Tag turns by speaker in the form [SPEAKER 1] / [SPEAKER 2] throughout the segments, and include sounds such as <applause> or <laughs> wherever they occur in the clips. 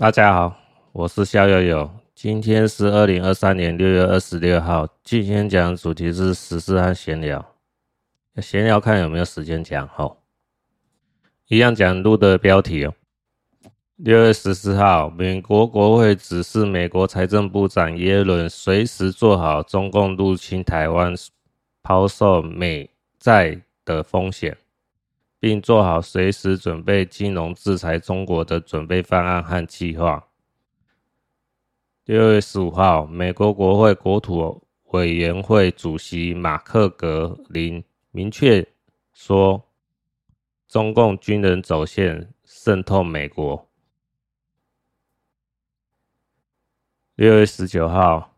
[SPEAKER 1] 大家好，我是肖友友。今天是二零二三年六月二十六号。今天讲的主题是时事和闲聊。闲聊看有没有时间讲哈。一样讲录的标题哦。六月十四号，美国国会指示美国财政部长耶伦随时做好中共入侵台湾、抛售美债的风险。并做好随时准备金融制裁中国的准备方案和计划。六月十五号，美国国会国土委员会主席马克·格林明确说，中共军人走线渗透美国。六月十九号，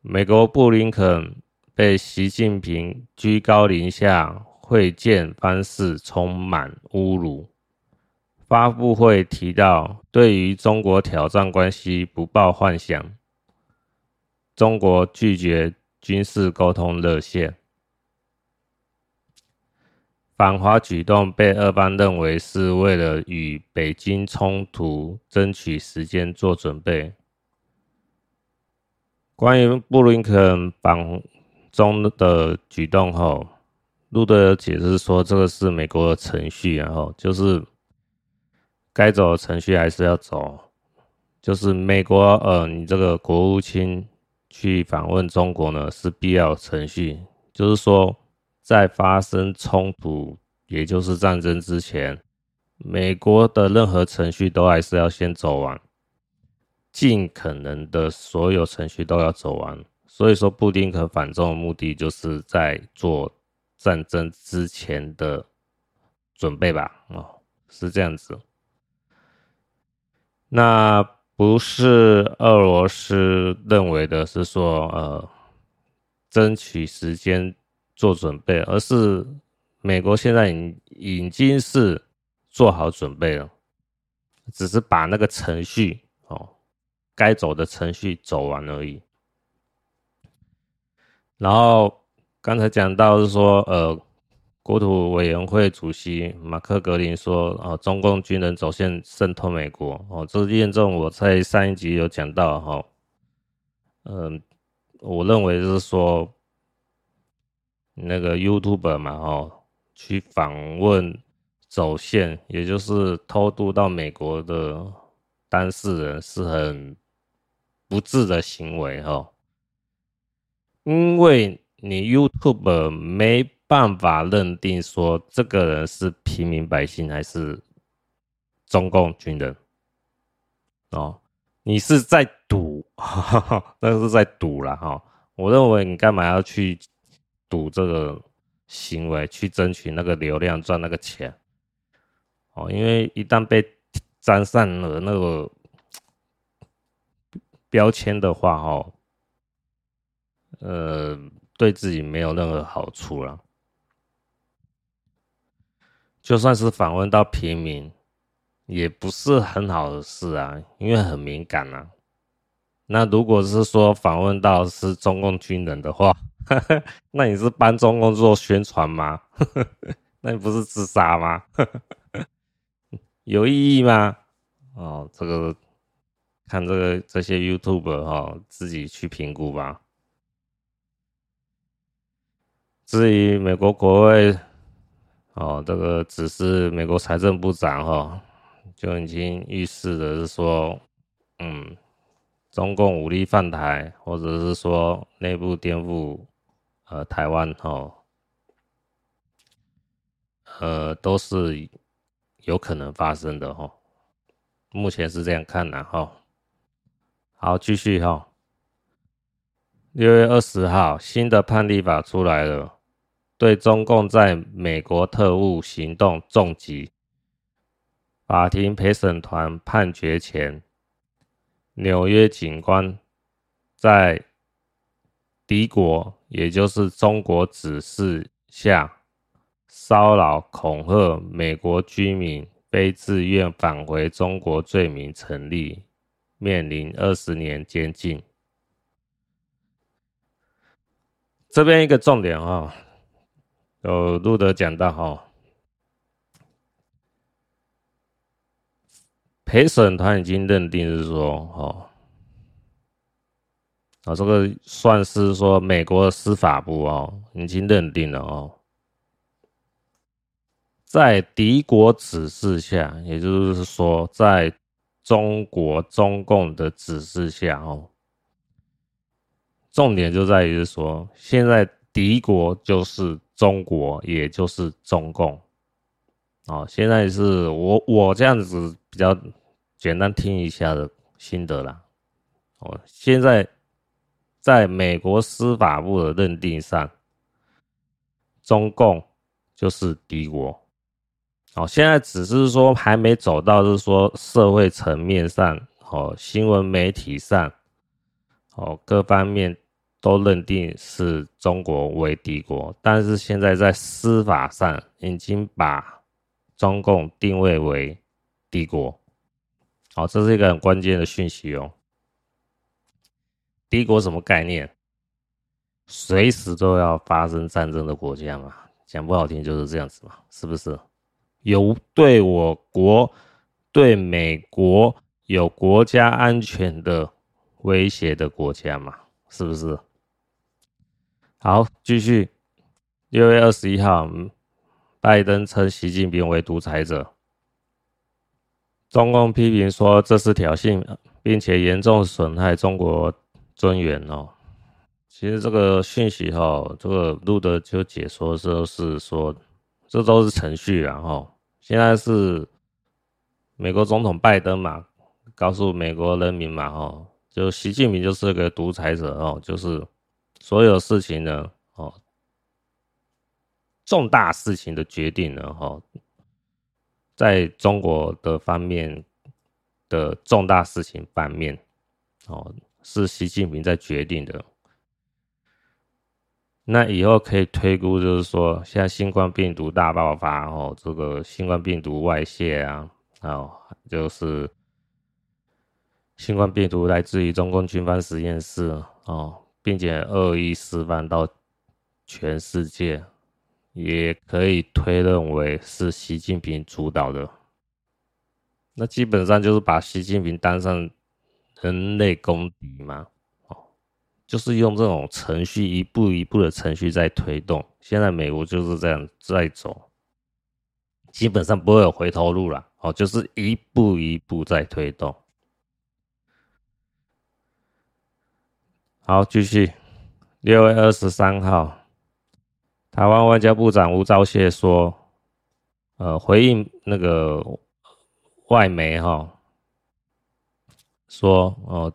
[SPEAKER 1] 美国布林肯被习近平居高临下。会见方式充满侮辱。发布会提到，对于中国挑战关系不抱幻想。中国拒绝军事沟通热线。反华举动被俄方认为是为了与北京冲突争取时间做准备。关于布林肯访中的举动后。路德解释说，这个是美国的程序，然后就是该走的程序还是要走。就是美国，呃，你这个国务卿去访问中国呢，是必要程序。就是说，在发生冲突，也就是战争之前，美国的任何程序都还是要先走完，尽可能的所有程序都要走完。所以说，布林肯访中的目的，就是在做。战争之前的准备吧，哦，是这样子。那不是俄罗斯认为的是说，呃，争取时间做准备，而是美国现在已已经是做好准备了，只是把那个程序哦，该走的程序走完而已。然后。刚才讲到是说，呃，国土委员会主席马克·格林说，哦，中共军人走线渗透美国，哦，这验证我在上一集有讲到，哈，嗯，我认为是说，那个 YouTube 嘛，哦，去访问走线，也就是偷渡到美国的当事人是很不智的行为，哈，因为。你 YouTube 没办法认定说这个人是平民百姓还是中共军人哦，你是在赌，<laughs> 那是在赌了哈。我认为你干嘛要去赌这个行为，去争取那个流量，赚那个钱哦？因为一旦被沾上了那个标签的话，哦，呃。对自己没有任何好处了。就算是访问到平民，也不是很好的事啊，因为很敏感啊。那如果是说访问到是中共军人的话，<laughs> 那你是帮中共做宣传吗？<laughs> 那你不是自杀吗？<laughs> 有意义吗？哦，这个看这个这些 YouTube 哈、哦，自己去评估吧。至于美国国会，哦，这个只是美国财政部长哈，就已经预示的是说，嗯，中共武力犯台，或者是说内部颠覆，呃，台湾哈，呃，都是有可能发生的哈。目前是这样看的哈。好，继续哈。六月二十号，新的判例法出来了。对中共在美国特务行动重击，法庭陪审团判决前，纽约警官在敌国，也就是中国指示下骚扰恐吓美国居民，非自愿返回中国罪名成立，面临二十年监禁。这边一个重点啊。有路德讲到哈，陪审团已经认定是说，哦，啊，这个算是说美国的司法部哦，已经认定了哦，在敌国指示下，也就是说，在中国中共的指示下哦，重点就在于说，现在敌国就是中国，也就是中共。哦，现在是我我这样子比较简单听一下的心得啦。哦，现在在美国司法部的认定上，中共就是敌国。哦，现在只是说还没走到，是说社会层面上，哦，新闻媒体上，哦，各方面都认定是中国为敌国，但是现在在司法上已经把。中共定位为敌国，好，这是一个很关键的讯息哦。敌国什么概念？随时都要发生战争的国家嘛，讲不好听就是这样子嘛，是不是？有对我国、对美国有国家安全的威胁的国家嘛，是不是？好，继续，六月二十一号。拜登称习近平为独裁者，中共批评说这是挑衅，并且严重损害中国尊严哦。其实这个讯息哈，这个录的就解说说是说，这都是程序啊哈。现在是美国总统拜登嘛，告诉美国人民嘛哦，就习近平就是个独裁者哦，就是所有事情呢哦。重大事情的决定呢，哈，在中国的方面的重大事情方面，哦，是习近平在决定的。那以后可以推估，就是说，现在新冠病毒大爆发，哦，这个新冠病毒外泄啊，哦，就是新冠病毒来自于中共军方实验室，哦，并且恶意释放到全世界。也可以推认为是习近平主导的，那基本上就是把习近平当成人类公敌嘛，哦，就是用这种程序一步一步的程序在推动。现在美国就是这样在走，基本上不会有回头路了，哦，就是一步一步在推动。好，继续，六月二十三号。台湾外交部长吴钊燮说：“呃，回应那个外媒哈，说哦，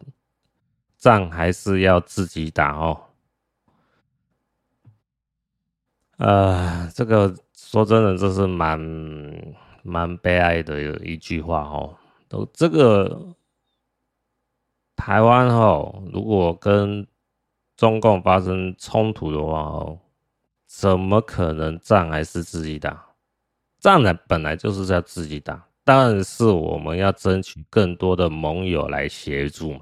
[SPEAKER 1] 仗还是要自己打哦。呃，这个说真的，这是蛮蛮悲哀的一句话哦。都这个台湾哦，如果跟中共发生冲突的话哦。”怎么可能仗还是自己打？仗呢本来就是要自己打，但是我们要争取更多的盟友来协助嘛，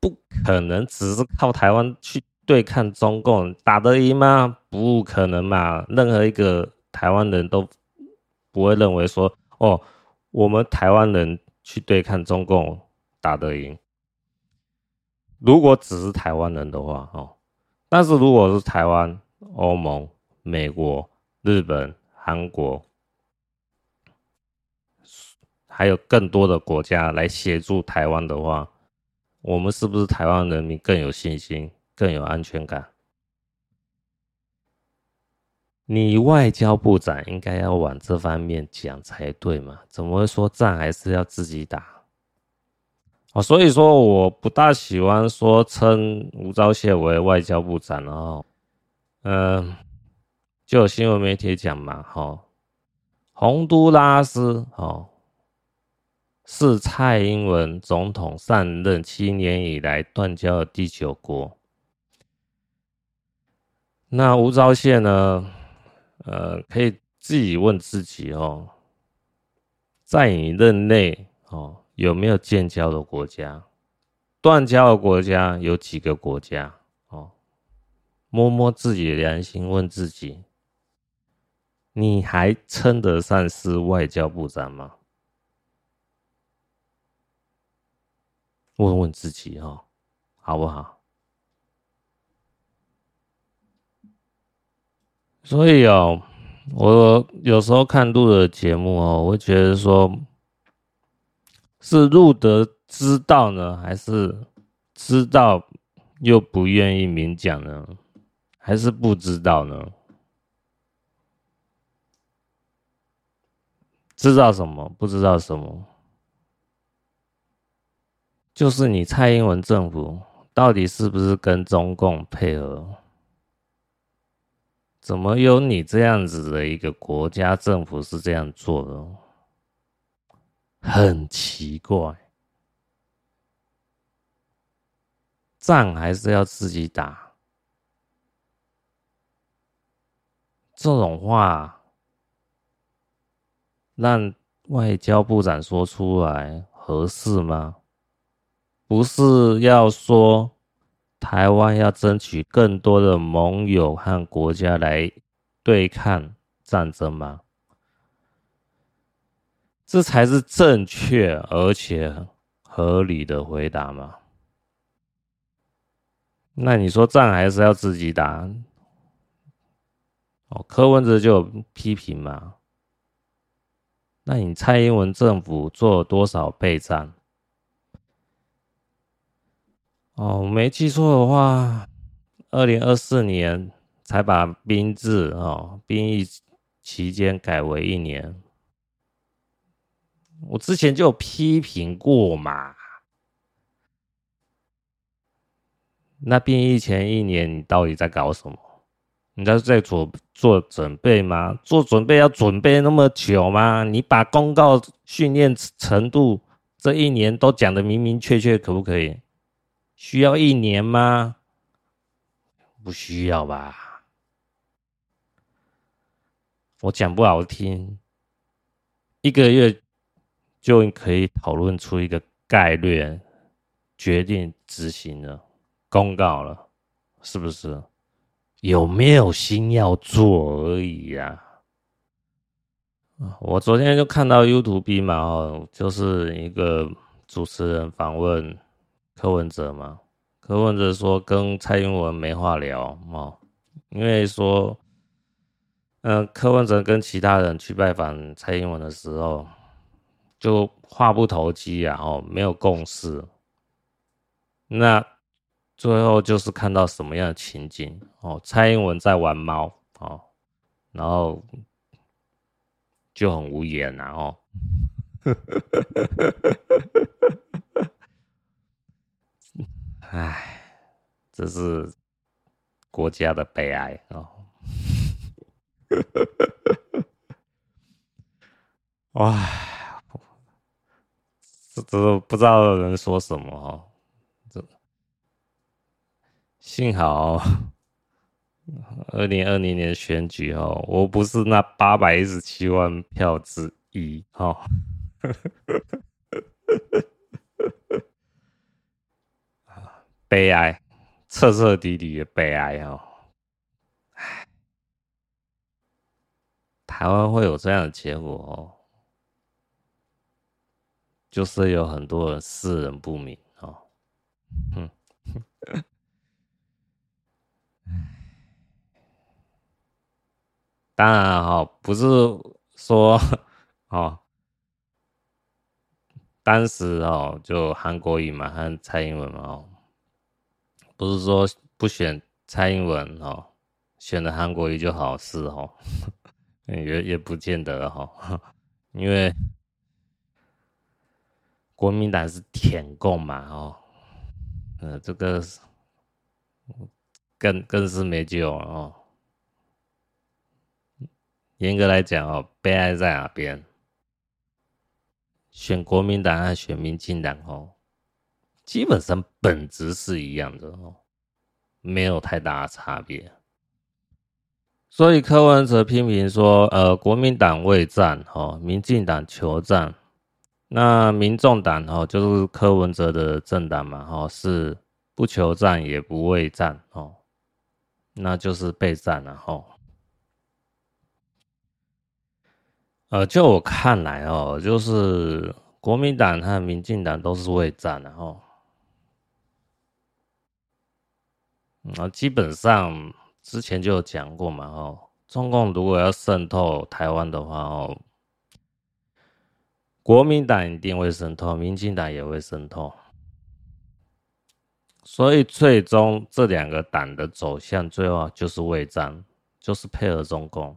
[SPEAKER 1] 不可能只是靠台湾去对抗中共，打得赢吗？不可能嘛！任何一个台湾人都不会认为说，哦，我们台湾人去对抗中共打得赢。如果只是台湾人的话，哦。但是如果是台湾、欧盟、美国、日本、韩国，还有更多的国家来协助台湾的话，我们是不是台湾人民更有信心、更有安全感？你外交部长应该要往这方面讲才对嘛？怎么会说仗还是要自己打？哦，所以说我不大喜欢说称吴钊燮为外交部长，然后，嗯，就有新闻媒体讲嘛，哈，洪都拉斯哦，是蔡英文总统上任七年以来断交的第九国。那吴钊燮呢，呃，可以自己问自己哦，在你任内哦。有没有建交的国家？断交的国家有几个国家？哦摸摸自己的良心问自己你还称得上是外交部长吗？问问自己哦好不好？所以哦我有时候看录的节目哦我觉得说是路德知道呢，还是知道又不愿意明讲呢？还是不知道呢？知道什么？不知道什么？就是你蔡英文政府到底是不是跟中共配合？怎么有你这样子的一个国家政府是这样做的？很奇怪，仗还是要自己打。这种话让外交部长说出来合适吗？不是要说。台湾要争取更多的盟友和国家来对抗战争吗？这才是正确而且合理的回答吗？那你说仗还是要自己打？哦，柯文哲就有批评嘛？那你蔡英文政府做了多少备战？哦，没记错的话，二零二四年才把兵制哦，兵役期间改为一年。我之前就有批评过嘛。那变异前一年你到底在搞什么？你在在做做准备吗？做准备要准备那么久吗？你把公告训练程度这一年都讲的明明确确，可不可以？需要一年吗？不需要吧。我讲不好听，一个月就可以讨论出一个概略，决定执行了，公告了，是不是？有没有心要做而已呀？我昨天就看到 YouTube 嘛，哦，就是一个主持人访问。柯文哲嘛，柯文哲说跟蔡英文没话聊哦，因为说，嗯、柯文哲跟其他人去拜访蔡英文的时候，就话不投机啊，哦，没有共识。那最后就是看到什么样的情景哦？蔡英文在玩猫哦，然后就很无言然后。<laughs> 唉，这是国家的悲哀哦！哇，这这不知道能说什么哦。这幸好二零二零年选举哦，我不是那八百一十七万票之一哦。悲哀，彻彻底底的悲哀哦！台湾会有这样的结果哦，就是有很多人世人不明哦。哼，当然哈，不是说哦，当时哦，就韩国瑜嘛和蔡英文嘛哦。不是说不选蔡英文哦，选了韩国瑜就好事哦，<laughs> 也也不见得哈，<laughs> 因为国民党是舔共嘛哦，呃，这个更更是没救了哦。严格来讲哦，悲哀在哪边？选国民党还是选民进党哦？基本上本质是一样的哦，没有太大差别。所以柯文哲批评说，呃，国民党畏战哦，民进党求战。那民众党哦，就是柯文哲的政党嘛，哦，是不求战也不畏战哦，那就是备战了哦。呃，就我看来哦，就是国民党和民进党都是畏战的哦。啊，基本上之前就有讲过嘛，哦，中共如果要渗透台湾的话，哦，国民党一定会渗透，民进党也会渗透，所以最终这两个党的走向，最后就是伪战，就是配合中共。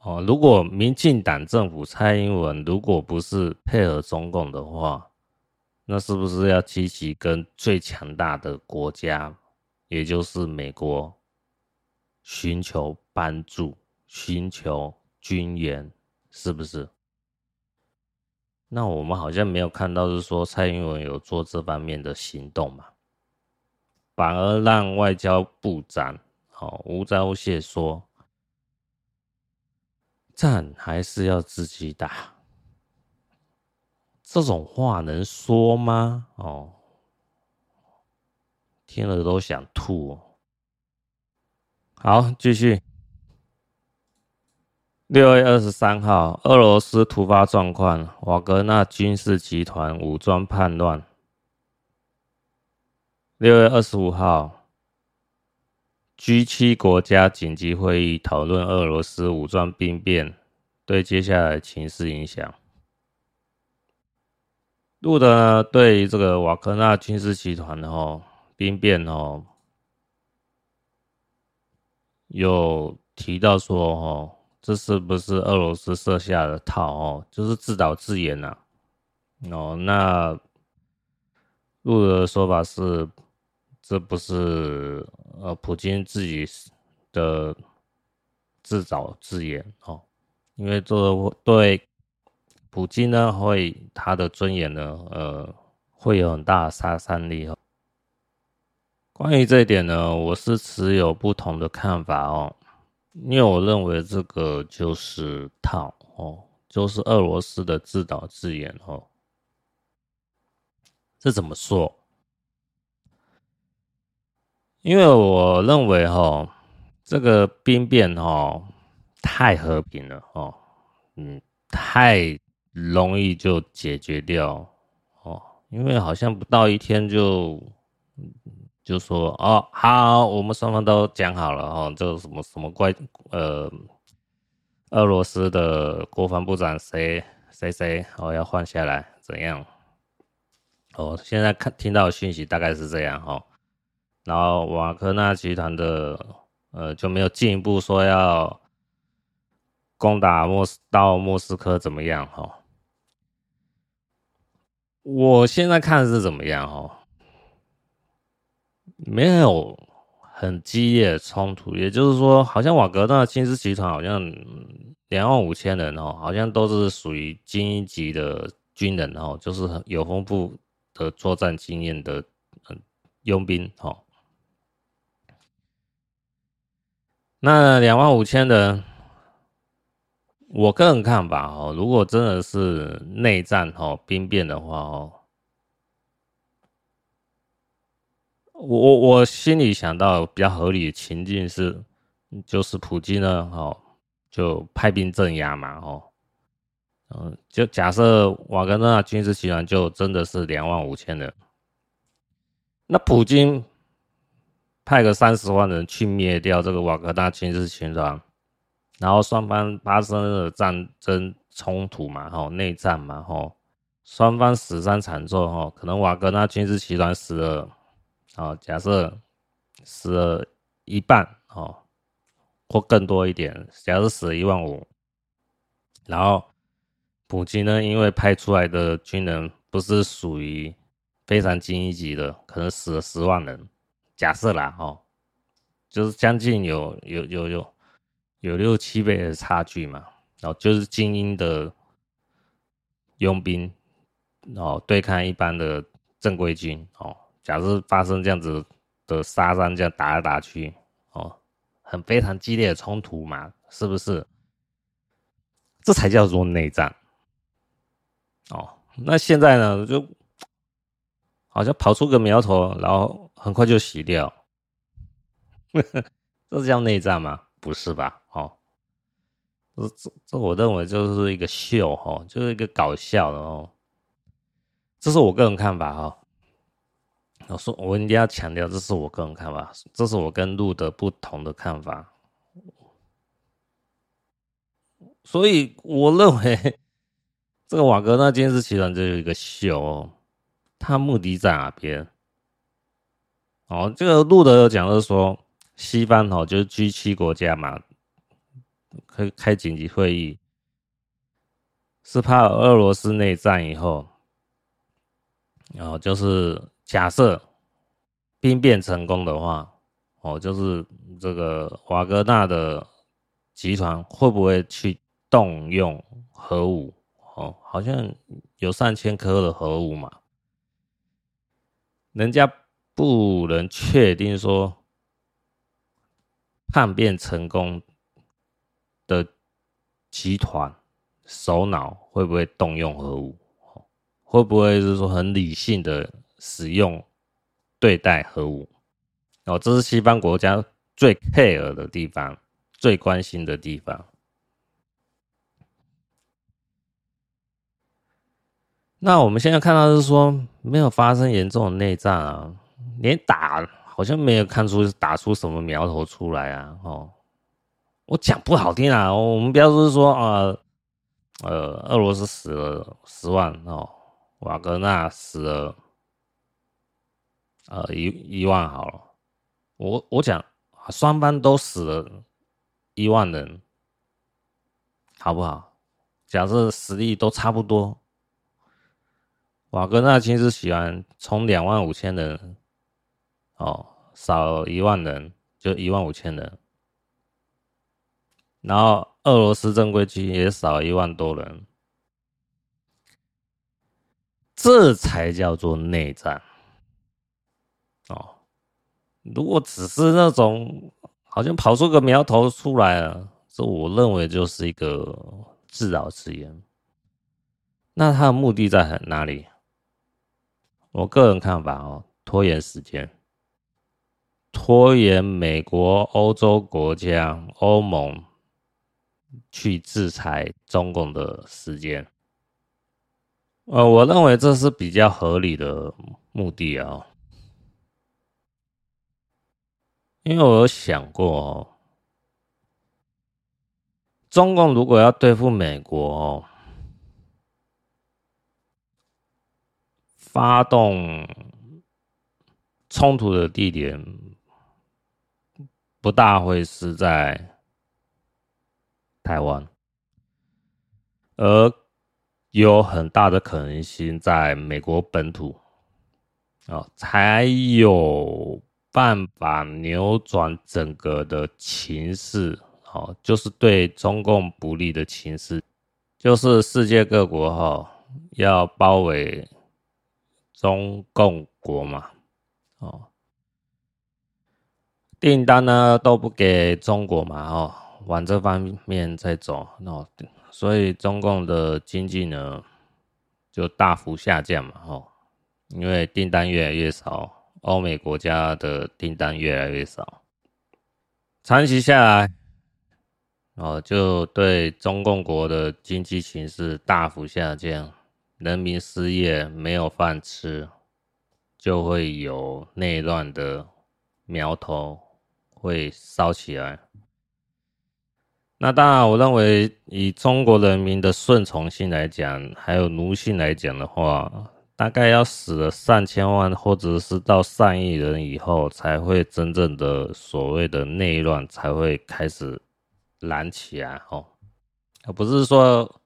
[SPEAKER 1] 哦，如果民进党政府蔡英文如果不是配合中共的话，那是不是要积极跟最强大的国家，也就是美国，寻求帮助、寻求军援，是不是？那我们好像没有看到，是说蔡英文有做这方面的行动嘛？反而让外交部长哦吴钊燮说。战还是要自己打，这种话能说吗？哦，听了都想吐哦。好，继续。六月二十三号，俄罗斯突发状况，瓦格纳军事集团武装叛乱。六月二十五号，G7 国家紧急会议讨论俄罗斯武装兵变对接下来情势影响。路德呢，对于这个瓦格纳军事集团的哦兵变哦，有提到说哦，这是不是俄罗斯设下的套哦？就是自导自演呐。哦，那路德的说法是。这不是呃，普京自己的自导自演哦，因为这对普京呢，会他的尊严呢，呃，会有很大的杀伤力哦。关于这一点呢，我是持有不同的看法哦，因为我认为这个就是套哦，就是俄罗斯的自导自演哦。这怎么说？因为我认为哈，这个兵变哈太和平了哦，嗯，太容易就解决掉哦，因为好像不到一天就就说哦好，我们双方都讲好了哦，这个什么什么怪呃，俄罗斯的国防部长谁谁谁哦要换下来怎样？哦，现在看听到的讯息大概是这样哈。然后瓦科纳集团的呃就没有进一步说要攻打莫斯到莫斯科怎么样哈？我现在看是怎么样哈？没有很激烈的冲突，也就是说，好像瓦格纳军事集团好像两万五千人哦，好像都是属于精英级的军人哦，就是很有丰富的作战经验的佣兵哦。那两万五千人，我个人看法哦，如果真的是内战哦，兵变的话哦，我我我心里想到比较合理的情境是，就是普京呢，哦，就派兵镇压嘛，哦，嗯，就假设瓦格纳军事集团就真的是两万五千人，那普京。派个三十万人去灭掉这个瓦格纳军事集团，然后双方发生了战争冲突嘛，哦内战嘛，哦双方死伤惨重，哦可能瓦格纳军事集团死了，哦假设死了一半，哦或更多一点，假设死了一万五，然后普京呢，因为派出来的军人不是属于非常精英级的，可能死了十万人。假设啦，哦，就是将近有有有有有六七倍的差距嘛，然后就是精英的佣兵，哦，对抗一般的正规军，哦，假设发生这样子的杀伤，这样打来打去，哦，很非常激烈的冲突嘛，是不是？这才叫做内战，哦，那现在呢，就好像跑出个苗头，然后。很快就洗掉，<laughs> 这叫内战吗？不是吧？哦，这这这，我认为就是一个秀哦，就是一个搞笑的哦。这是我个人看法哈。我说我一定要强调，这是我个人看法，这是我跟路德不同的看法。所以我认为 <laughs> 这个瓦格纳监视集团只有一个秀哦，他目的在哪边？哦，这个路德有讲的是说，西方哦，就是 G 七国家嘛，可以开紧急会议，是怕俄罗斯内战以后，然后就是假设兵变成功的话，哦，就是这个瓦格纳的集团会不会去？动用核武哦，好像有上千颗的核武嘛，人家不能确定说叛变成功的集团首脑会不会动用核武，会不会是说很理性的使用对待核武？哦，这是西方国家最 care 的地方，最关心的地方。那我们现在看到是说没有发生严重的内战啊，连打好像没有看出打出什么苗头出来啊。哦，我讲不好听啊，我们不要说说啊，呃，俄罗斯死了十万哦，瓦格纳死了呃一一万好了，我我讲双方都死了一万人，好不好？假设实力都差不多。瓦格纳其实喜欢从两万五千人，哦，少一万人就一万五千人，然后俄罗斯正规军也少一万多人，这才叫做内战。如果只是那种好像跑出个苗头出来了，这我认为就是一个自导自演。那他的目的在哪里？我个人看法哦，拖延时间，拖延美国、欧洲国家、欧盟去制裁中共的时间。呃，我认为这是比较合理的目的啊，因为我有想过哦，中共如果要对付美国哦。发动冲突的地点不大会是在台湾，而有很大的可能性在美国本土，啊，才有办法扭转整个的情势，哦，就是对中共不利的情势，就是世界各国哈要包围。中共国嘛，哦，订单呢都不给中国嘛，哦，往这方面在走，哦，所以中共的经济呢就大幅下降嘛，哦，因为订单越来越少，欧美国家的订单越来越少，长期下来，哦，就对中共国的经济形势大幅下降。人民失业，没有饭吃，就会有内乱的苗头会烧起来。那当然，我认为以中国人民的顺从性来讲，还有奴性来讲的话，大概要死了上千万，或者是到上亿人以后，才会真正的所谓的内乱才会开始燃起来哦，而不是说。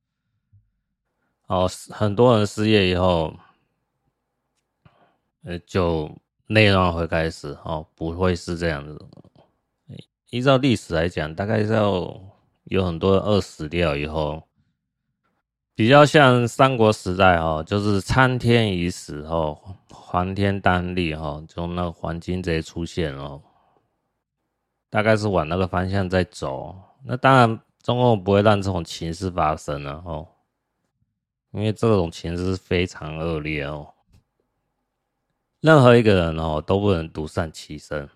[SPEAKER 1] 哦，很多人失业以后，呃，就内乱会开始哦，不会是这样子。依照历史来讲，大概是要有很多人饿死掉以后，比较像三国时代哦，就是苍天已死哦，黄天当立哦，就那黄巾贼出现哦，大概是往那个方向在走。那当然，中共不会让这种情势发生了哦。因为这种情势非常恶劣哦，任何一个人哦都不能独善其身。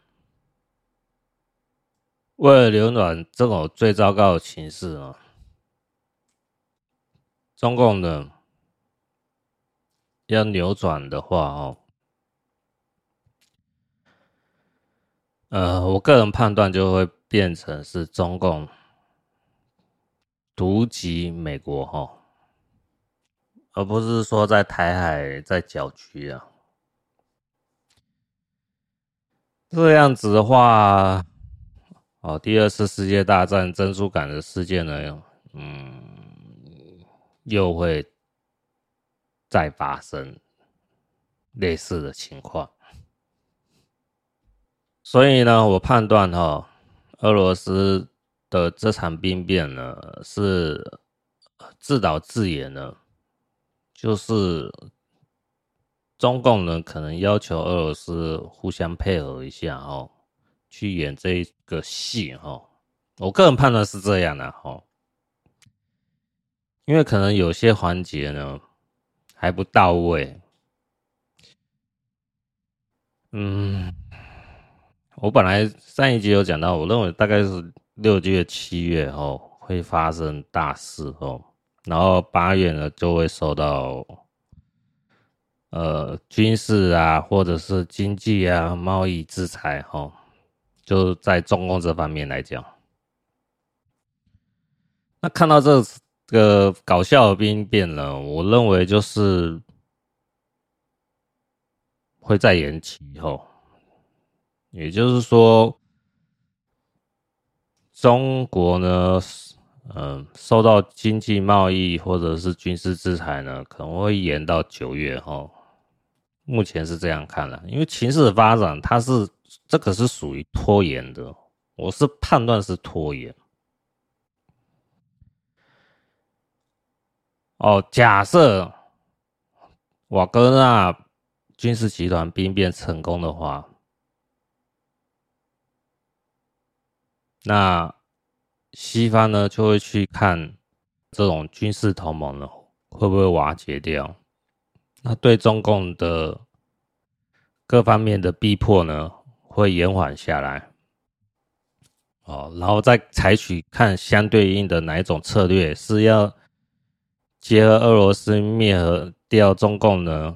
[SPEAKER 1] 为了扭转这种最糟糕的情势啊，中共的要扭转的话哦，呃，我个人判断就会变成是中共独击美国哈，而不是说在台海在搅局啊。这样子的话，哦，第二次世界大战珍珠港的事件呢，嗯，又会再发生类似的情况。所以呢，我判断哈，俄罗斯的这场兵变呢，是自导自演的，就是中共呢可能要求俄罗斯互相配合一下哦，去演这个戏哈。我个人判断是这样的哈，因为可能有些环节呢还不到位，嗯。我本来上一集有讲到，我认为大概是六月、七月哦会发生大事哦，然后八月呢就会受到呃军事啊或者是经济啊贸易制裁哈，就在中共这方面来讲，那看到这这个搞笑的兵变呢，我认为就是会再延期后。也就是说，中国呢，嗯，受到经济贸易或者是军事制裁呢，可能会延到九月哈。目前是这样看了，因为情势的发展，它是这个是属于拖延的，我是判断是拖延。哦，假设瓦格纳军事集团兵变成功的话。那西方呢，就会去看这种军事同盟呢，会不会瓦解掉？那对中共的各方面的逼迫呢，会延缓下来。哦，然后再采取看相对应的哪一种策略，是要结合俄罗斯灭合掉中共呢，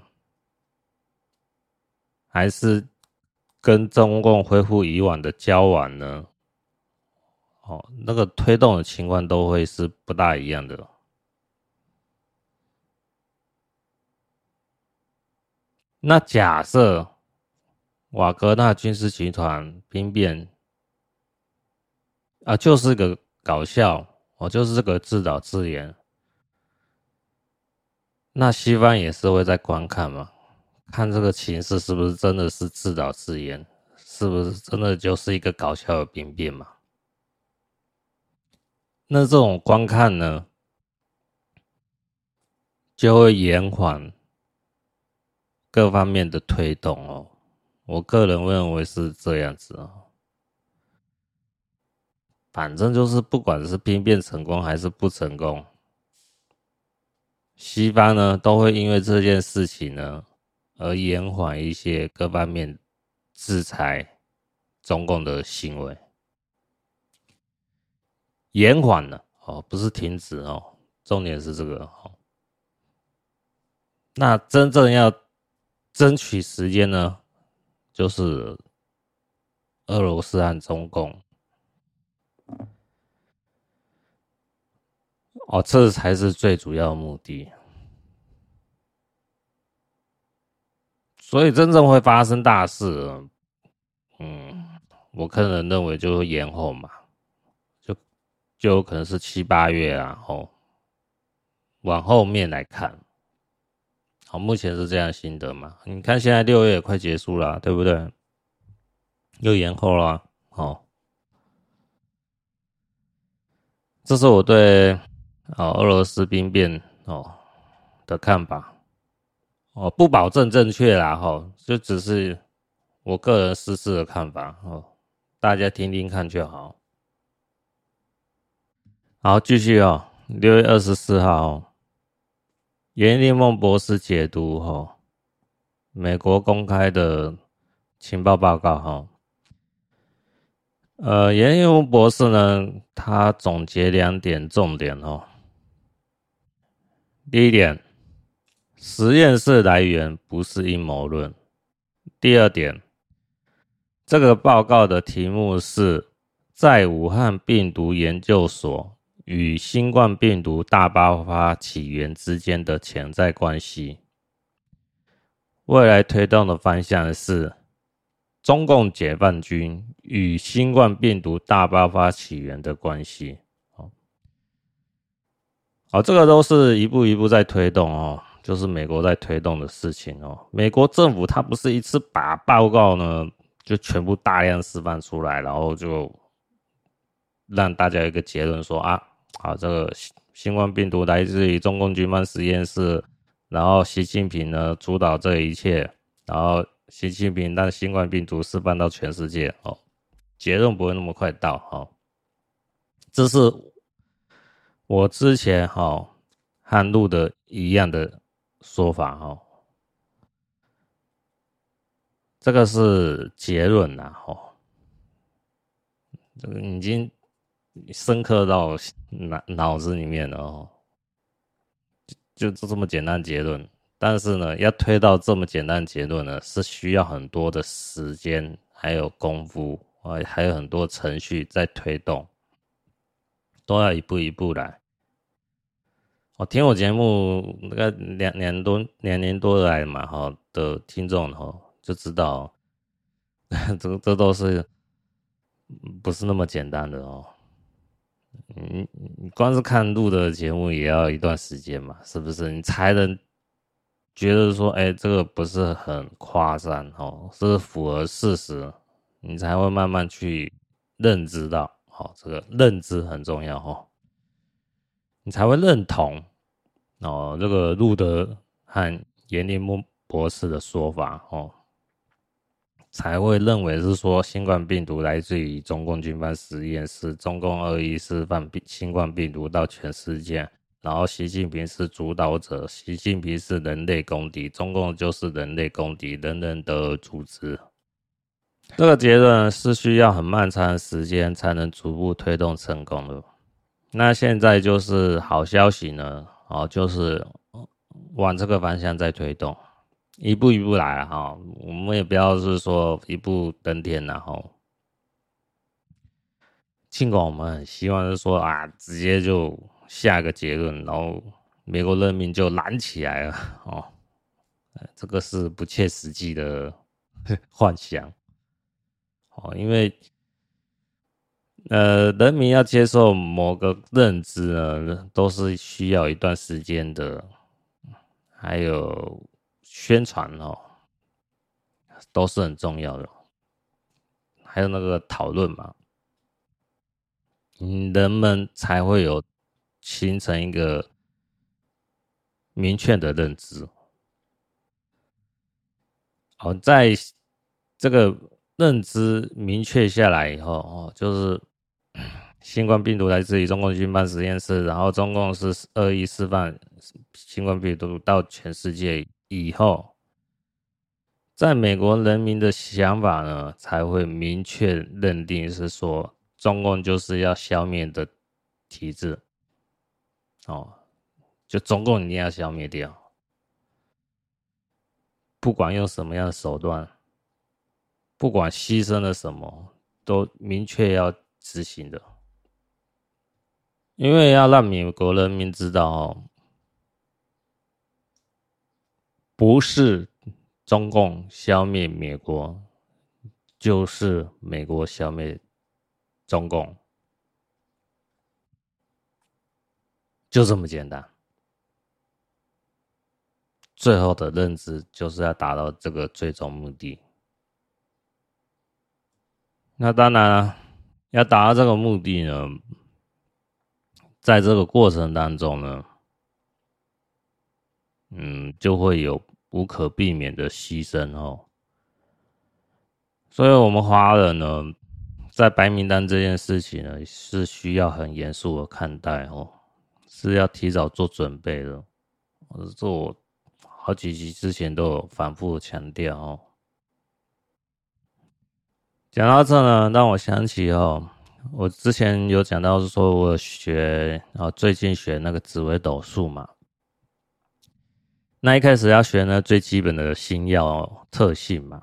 [SPEAKER 1] 还是跟中共恢复以往的交往呢？哦，那个推动的情况都会是不大一样的。那假设瓦格纳军事集团兵变啊，就是个搞笑，哦，就是这个自导自演。那西方也是会在观看嘛，看这个情势是不是真的是自导自演，是不是真的就是一个搞笑的兵变嘛？那这种观看呢，就会延缓各方面的推动哦。我个人认为是这样子哦。反正就是不管是兵变成功还是不成功，西方呢都会因为这件事情呢而延缓一些各方面制裁中共的行为。延缓了哦，不是停止哦，重点是这个哦。那真正要争取时间呢，就是俄罗斯和中共哦，这才是最主要目的。所以真正会发生大事，嗯，我个人认为就会延后嘛。就就有可能是七八月啊，哦，往后面来看，好，目前是这样心得嘛？你看现在六月也快结束了，对不对？又延后了，哦，这是我对哦俄罗斯兵变哦的看法，哦，不保证正确啦，哈，就只是我个人私事的看法，哦，大家听听看就好。好，继续哦。六月二十四号，严立梦博士解读哈，美国公开的情报报告哈。呃，严立梦博士呢，他总结两点重点哦。第一点，实验室来源不是阴谋论。第二点，这个报告的题目是在武汉病毒研究所与新冠病毒大爆发起源之间的潜在关系。未来推动的方向是中共解放军与新冠病毒大爆发起源的关系。哦，这个都是一步一步在推动哦。就是美国在推动的事情哦，美国政府它不是一次把报告呢就全部大量释放出来，然后就让大家一个结论说啊，好，这个新冠病毒来自于中共军方实验室，然后习近平呢主导这一切，然后习近平让新冠病毒释放到全世界哦，结论不会那么快到哈，这是我之前哈和录的一样的。说法哈，这个是结论呐哈，这个已经深刻到脑脑子里面了哦，就就这么简单结论。但是呢，要推到这么简单结论呢，是需要很多的时间，还有功夫啊，还有很多程序在推动，都要一步一步来。我听我节目那个两年多两年多来嘛哈的听众哈就知道，<laughs> 这这都是不是那么简单的哦。你你光是看录的节目也要一段时间嘛，是不是？你才能觉得说，哎，这个不是很夸张哦，是符合事实，你才会慢慢去认知到，好，这个认知很重要哈。你才会认同哦，这个路德和严林木博士的说法哦，才会认为是说新冠病毒来自于中共军方实验室，中共恶意释放病新冠病毒到全世界，然后习近平是主导者，习近平是人类公敌，中共就是人类公敌，人人得而诛之。这个结论是需要很漫长的时间才能逐步推动成功的。那现在就是好消息呢，哦，就是往这个方向在推动，一步一步来哈。我们也不要是说一步登天然后，尽管我们很希望是说啊，直接就下个结论，然后美国人民就燃起来了哦，这个是不切实际的 <laughs> 幻想，哦，因为。呃，人民要接受某个认知呢，都是需要一段时间的，还有宣传哦，都是很重要的，还有那个讨论嘛，人们才会有形成一个明确的认知。好，在这个认知明确下来以后哦，就是。<clears throat> 新冠病毒来自于中共军方实验室，然后中共是恶意释放新冠病毒到全世界以后，在美国人民的想法呢，才会明确认定是说中共就是要消灭的体制，哦，就中共一定要消灭掉，不管用什么样的手段，不管牺牲了什么，都明确要执行的。因为要让美国人民知道，不是中共消灭美国，就是美国消灭中共，就这么简单。最后的认知就是要达到这个最终目的。那当然了，要达到这个目的呢。在这个过程当中呢，嗯，就会有无可避免的牺牲哦。所以，我们华人呢，在白名单这件事情呢，是需要很严肃的看待哦，是要提早做准备的。这我好几集之前都有反复强调哦。讲到这呢，让我想起哦。我之前有讲到是说，我学，啊最近学那个紫微斗数嘛。那一开始要学呢最基本的星曜特性嘛。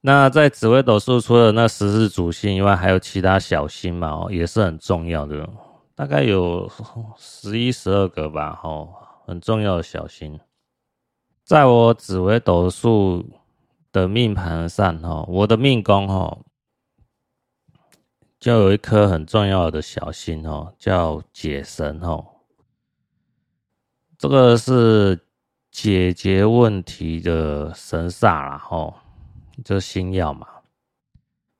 [SPEAKER 1] 那在紫微斗数除了那十四主星以外，还有其他小星嘛？也是很重要的，大概有十一、十二个吧。哦，很重要的小星，在我紫微斗数的命盘上，哈，我的命宫，哈，就有一颗很重要的小心，哦，叫解神，哦，这个是解决问题的神煞啦，吼。这星曜嘛，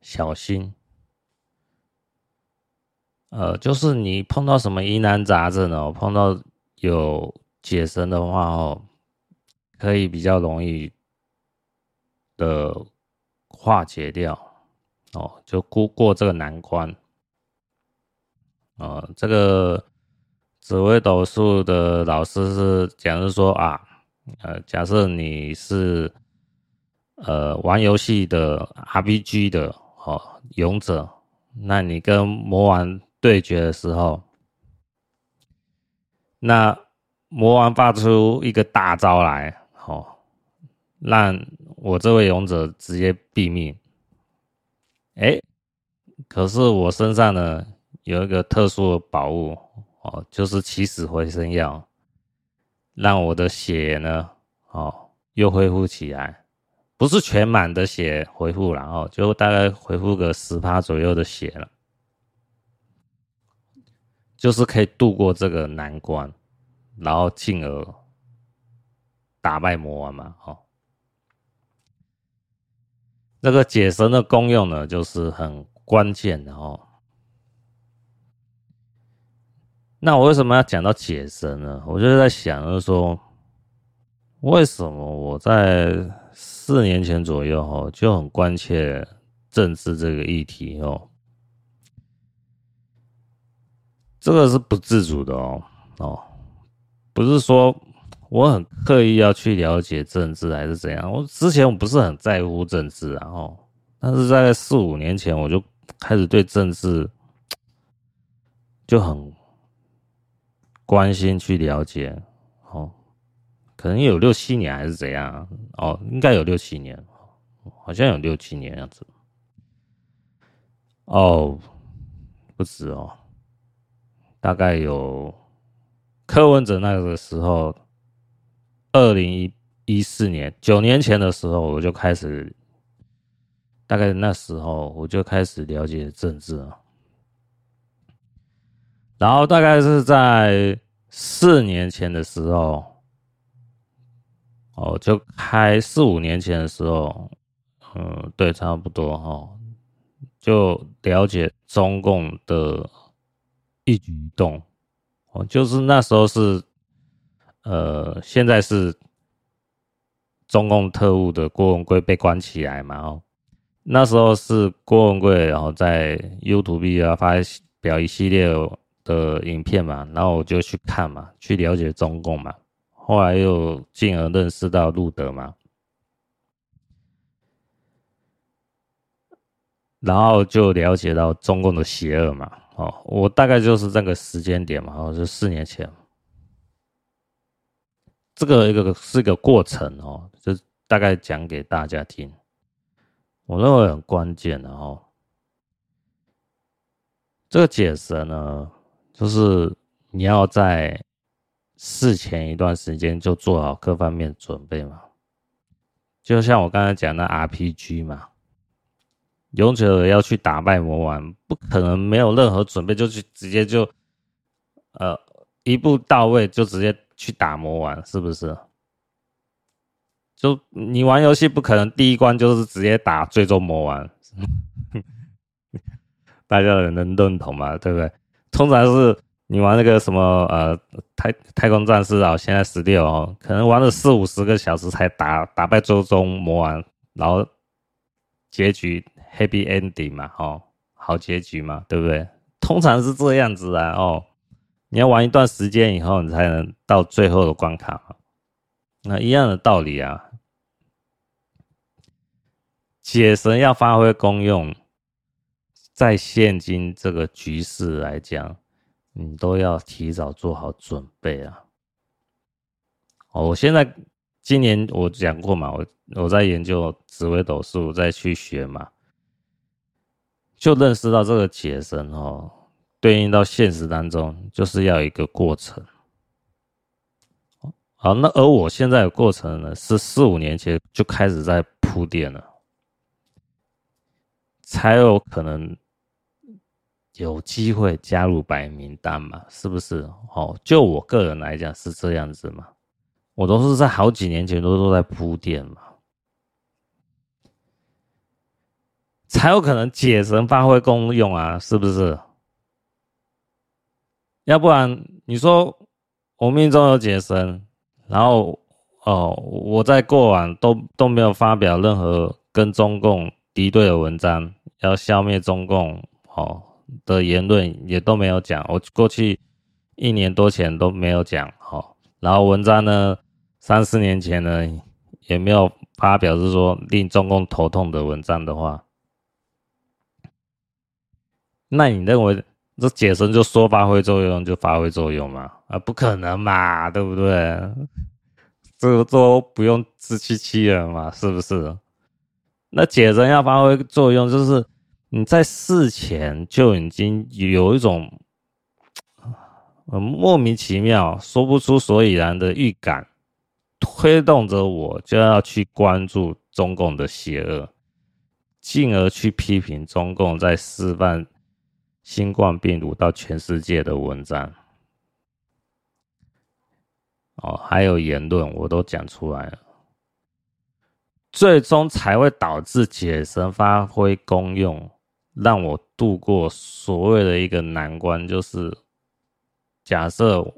[SPEAKER 1] 小心。呃，就是你碰到什么疑难杂症哦，碰到有解神的话哦，可以比较容易的化解掉哦，就过过这个难关。呃，这个紫微斗数的老师是讲是说啊，呃，假设你是。呃，玩游戏的 RPG 的哦，勇者，那你跟魔王对决的时候，那魔王发出一个大招来，哦，让我这位勇者直接毙命。哎，可是我身上呢有一个特殊的宝物哦，就是起死回生药，让我的血呢哦又恢复起来。不是全满的血回复，然后就大概回复个十趴左右的血了，就是可以度过这个难关，然后进而打败魔王嘛。哦，那个解神的功用呢，就是很关键的哦。那我为什么要讲到解神呢？我就是在想，就是说，为什么我在。四年前左右，哈，就很关切政治这个议题，哦，这个是不自主的哦，哦，不是说我很刻意要去了解政治还是怎样。我之前我不是很在乎政治，然后，但是在四五年前我就开始对政治就很关心去了解，哦。可能有六七年还是怎样哦，应该有六七年，好像有六七年样子。哦，不止哦，大概有柯文哲那个时候，二零一四年九年前的时候，我就开始，大概那时候我就开始了解政治了，然后大概是在四年前的时候。哦，就开四五年前的时候，嗯，对，差不多哈，就了解中共的一举一动，哦，就是那时候是，呃，现在是中共特务的郭文贵被关起来嘛，哦，那时候是郭文贵，然后在 YouTube 啊发表一系列的影片嘛，然后我就去看嘛，去了解中共嘛。后来又进而认识到路德嘛，然后就了解到中共的邪恶嘛。哦，我大概就是这个时间点嘛，哦，就四年前。这个一个是一个过程哦，就大概讲给大家听。我认为很关键的哦。这个解释呢，就是你要在。事前一段时间就做好各方面准备嘛，就像我刚才讲的 RPG 嘛，勇者要去打败魔王，不可能没有任何准备就去直接就，呃，一步到位就直接去打魔王，是不是？就你玩游戏不可能第一关就是直接打最终魔王，<laughs> 大家能认同吗？对不对？通常是。你玩那个什么呃太太空战士啊，现在十六哦，可能玩了四五十个小时才打打败最终魔王，然后结局 happy ending 嘛，哦，好结局嘛，对不对？通常是这样子啊，哦，你要玩一段时间以后，你才能到最后的关卡。那一样的道理啊，解神要发挥功用，在现今这个局势来讲。你都要提早做好准备啊！哦，我现在今年我讲过嘛，我我在研究紫微斗数，再去学嘛，就认识到这个解神哦，对应到现实当中，就是要一个过程。好，那而我现在的过程呢，是四五年前就开始在铺垫了，才有可能有机会加入白名单嘛？是不是？哦，就我个人来讲是这样子嘛，我都是在好几年前都都在铺垫嘛，才有可能解神发挥功用啊，是不是？要不然你说我命中有解神。然后，哦，我在过往都都没有发表任何跟中共敌对的文章，要消灭中共哦的言论也都没有讲。我过去一年多前都没有讲，哦，然后文章呢，三四年前呢也没有发表，是说令中共头痛的文章的话，那你认为这解神就说发挥作用就发挥作用嘛？啊，不可能嘛，对不对？这个都不用自欺欺人嘛，是不是？那解神要发挥作用，就是你在事前就已经有一种莫名其妙、说不出所以然的预感，推动着我就要去关注中共的邪恶，进而去批评中共在示范新冠病毒到全世界的文章。哦，还有言论我都讲出来了，最终才会导致解神发挥功用，让我度过所谓的一个难关，就是假设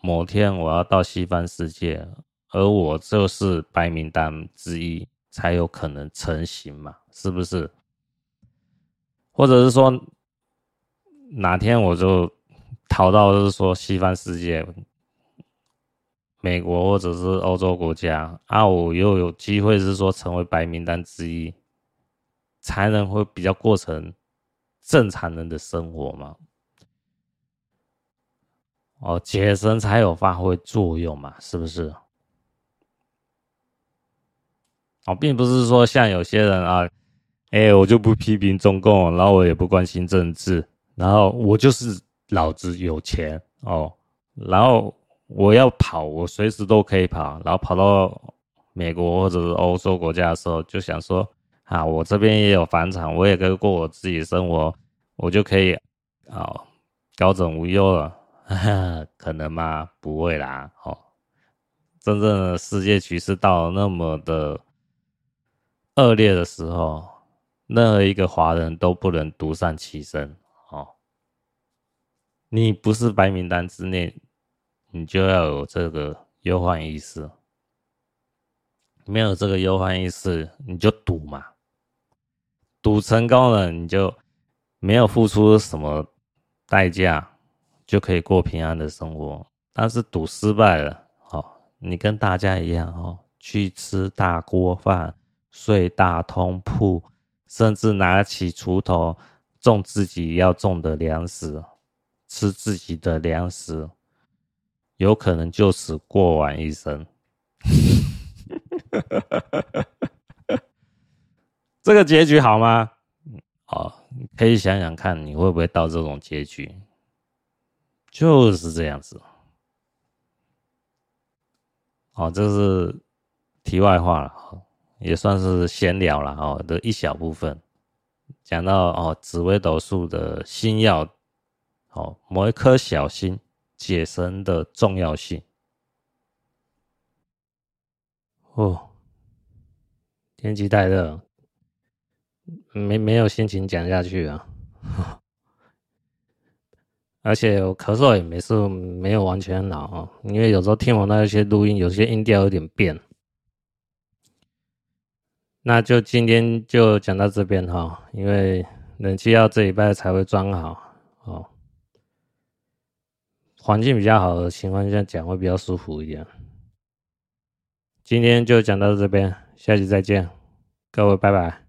[SPEAKER 1] 某天我要到西方世界，而我就是白名单之一，才有可能成行嘛，是不是？或者是说哪天我就逃到，就是说西方世界。美国或者是欧洲国家啊，我又有机会是说成为白名单之一，才能会比较过成正常人的生活嘛？哦，解神才有发挥作用嘛？是不是？哦，并不是说像有些人啊，哎、我就不批评中共，然后我也不关心政治，然后我就是老子有钱哦，然后。我要跑，我随时都可以跑，然后跑到美国或者是欧洲国家的时候，就想说啊，我这边也有房产，我也可以过我自己生活，我就可以啊高枕无忧了。呵呵，可能吗？不会啦。哦，真正的世界局势到了那么的恶劣的时候，任何一个华人都不能独善其身。你不是白名单之内。你就要有这个忧患意识，没有这个忧患意识，你就赌嘛，赌成功了，你就没有付出什么代价，就可以过平安的生活。但是赌失败了，哦，你跟大家一样哦，去吃大锅饭，睡大通铺，甚至拿起锄头种自己要种的粮食，吃自己的粮食。有可能就此过完一生，<laughs> 这个结局好吗？哦，可以想想看，你会不会到这种结局？就是这样子。哦，这是题外话了，也算是闲聊了哦的一小部分。讲到哦，紫微斗数的星曜，哦，某一颗小心。解神的重要性哦，天气太热，没没有心情讲下去啊。<laughs> 而且我咳嗽也没事，没有完全好啊，因为有时候听我那些录音，有些音调有点变。那就今天就讲到这边哈，因为冷气要这礼拜才会装好。环境比较好的情况下讲会比较舒服一点。今天就讲到这边，下期再见，各位拜拜。